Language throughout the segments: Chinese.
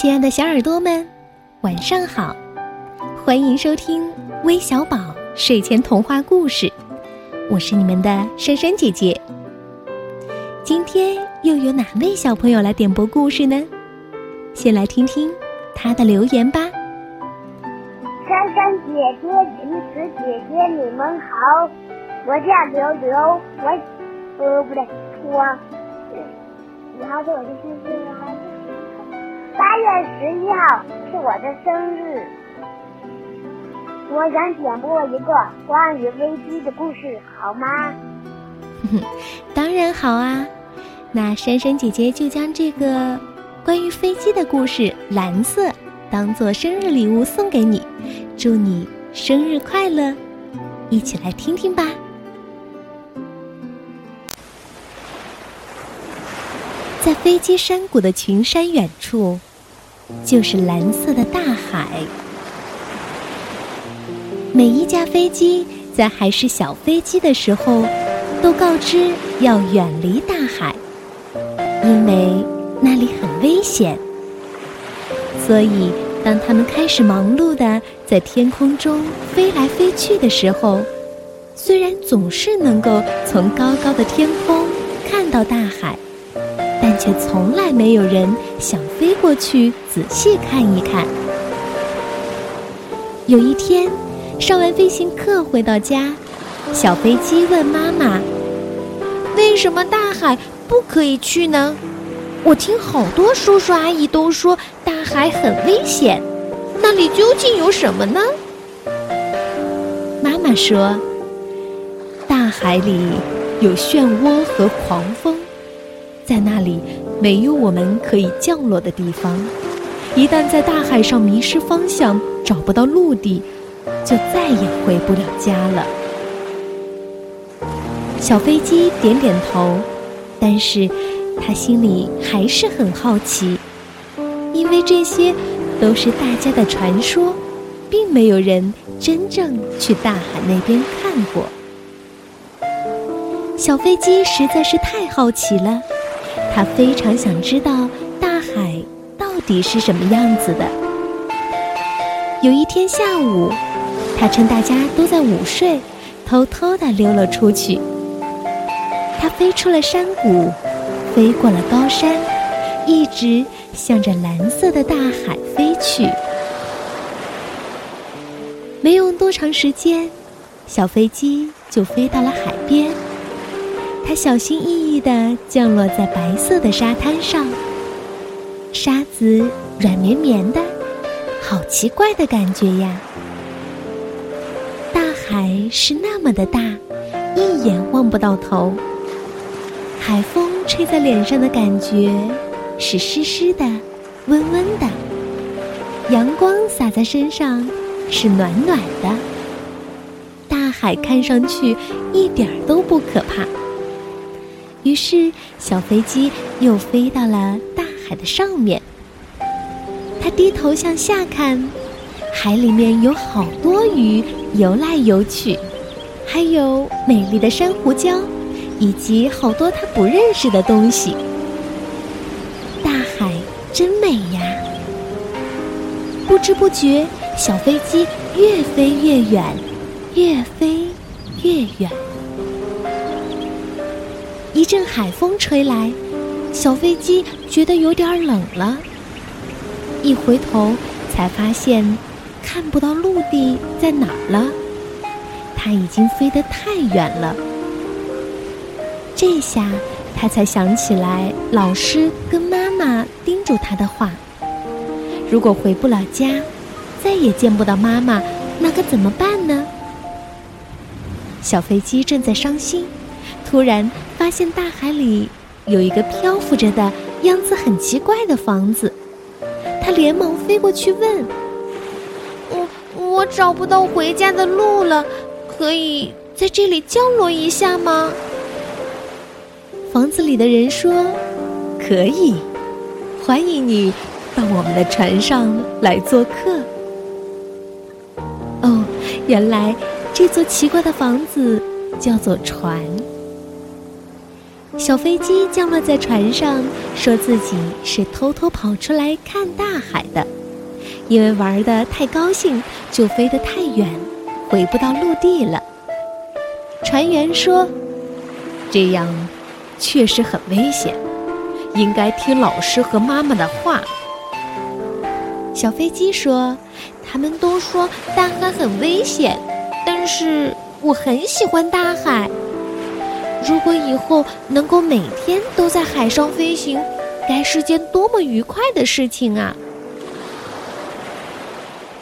亲爱的小耳朵们，晚上好！欢迎收听微小宝睡前童话故事，我是你们的珊珊姐姐。今天又有哪位小朋友来点播故事呢？先来听听他的留言吧。珊珊姐姐、橘子姐姐，你们好，我叫刘刘，我呃不对，我你好，我的生日八月十一号是我的生日，我想点播一个关于飞机的故事，好吗？当然好啊，那珊珊姐姐就将这个关于飞机的故事《蓝色》当做生日礼物送给你，祝你生日快乐！一起来听听吧。在飞机山谷的群山远处，就是蓝色的大海。每一架飞机在还是小飞机的时候，都告知要远离大海，因为那里很危险。所以，当他们开始忙碌的在天空中飞来飞去的时候，虽然总是能够从高高的天空看到大海。却从来没有人想飞过去仔细看一看。有一天，上完飞行课回到家，小飞机问妈妈：“为什么大海不可以去呢？我听好多叔叔阿姨都说大海很危险，那里究竟有什么呢？”妈妈说：“大海里有漩涡和狂风。”在那里没有我们可以降落的地方，一旦在大海上迷失方向，找不到陆地，就再也回不了家了。小飞机点点头，但是他心里还是很好奇，因为这些都是大家的传说，并没有人真正去大海那边看过。小飞机实在是太好奇了。他非常想知道大海到底是什么样子的。有一天下午，他趁大家都在午睡，偷偷地溜了出去。他飞出了山谷，飞过了高山，一直向着蓝色的大海飞去。没用多长时间，小飞机就飞到了海边。它小心翼翼地降落在白色的沙滩上，沙子软绵绵的，好奇怪的感觉呀！大海是那么的大，一眼望不到头。海风吹在脸上的感觉是湿湿的、温温的，阳光洒在身上是暖暖的。大海看上去一点都不可怕。于是，小飞机又飞到了大海的上面。它低头向下看，海里面有好多鱼游来游去，还有美丽的珊瑚礁，以及好多它不认识的东西。大海真美呀！不知不觉，小飞机越飞越远，越飞越远。一阵海风吹来，小飞机觉得有点冷了。一回头，才发现看不到陆地在哪儿了。它已经飞得太远了。这下，他才想起来老师跟妈妈叮嘱他的话：如果回不了家，再也见不到妈妈，那可怎么办呢？小飞机正在伤心。突然发现大海里有一个漂浮着的样子很奇怪的房子，他连忙飞过去问：“我我找不到回家的路了，可以在这里降落一下吗？”房子里的人说：“可以，欢迎你到我们的船上来做客。”哦，原来这座奇怪的房子叫做船。小飞机降落在船上，说自己是偷偷跑出来看大海的，因为玩的太高兴，就飞得太远，回不到陆地了。船员说：“这样确实很危险，应该听老师和妈妈的话。”小飞机说：“他们都说大海很危险，但是我很喜欢大海。”如果以后能够每天都在海上飞行，该是件多么愉快的事情啊！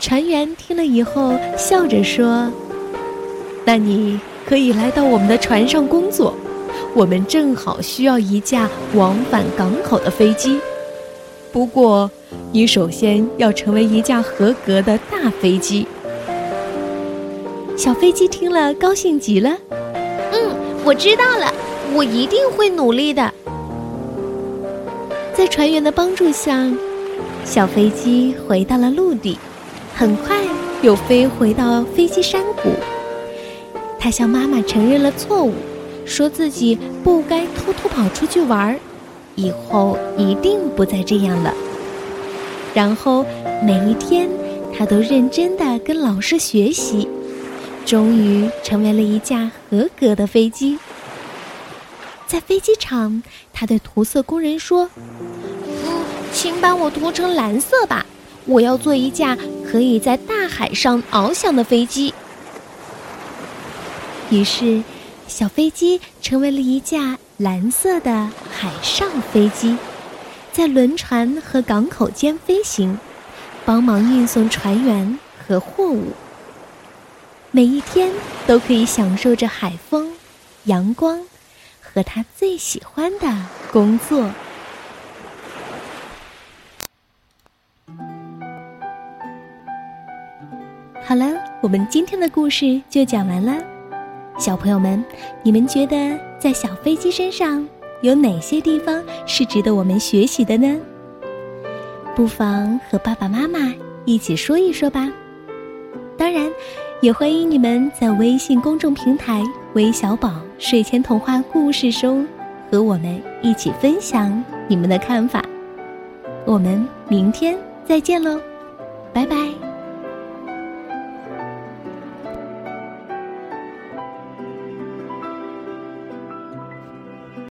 船员听了以后笑着说：“那你可以来到我们的船上工作，我们正好需要一架往返港口的飞机。不过，你首先要成为一架合格的大飞机。”小飞机听了，高兴极了。我知道了，我一定会努力的。在船员的帮助下，小飞机回到了陆地，很快又飞回到飞机山谷。他向妈妈承认了错误，说自己不该偷偷跑出去玩儿，以后一定不再这样了。然后每一天，他都认真的跟老师学习。终于成为了一架合格的飞机。在飞机场，他对涂色工人说：“嗯，请把我涂成蓝色吧，我要做一架可以在大海上翱翔的飞机。”于是，小飞机成为了一架蓝色的海上飞机，在轮船和港口间飞行，帮忙运送船员和货物。每一天都可以享受着海风、阳光和他最喜欢的工作。好了，我们今天的故事就讲完了。小朋友们，你们觉得在小飞机身上有哪些地方是值得我们学习的呢？不妨和爸爸妈妈一起说一说吧。当然。也欢迎你们在微信公众平台“微小宝睡前童话故事”中和我们一起分享你们的看法。我们明天再见喽，拜拜。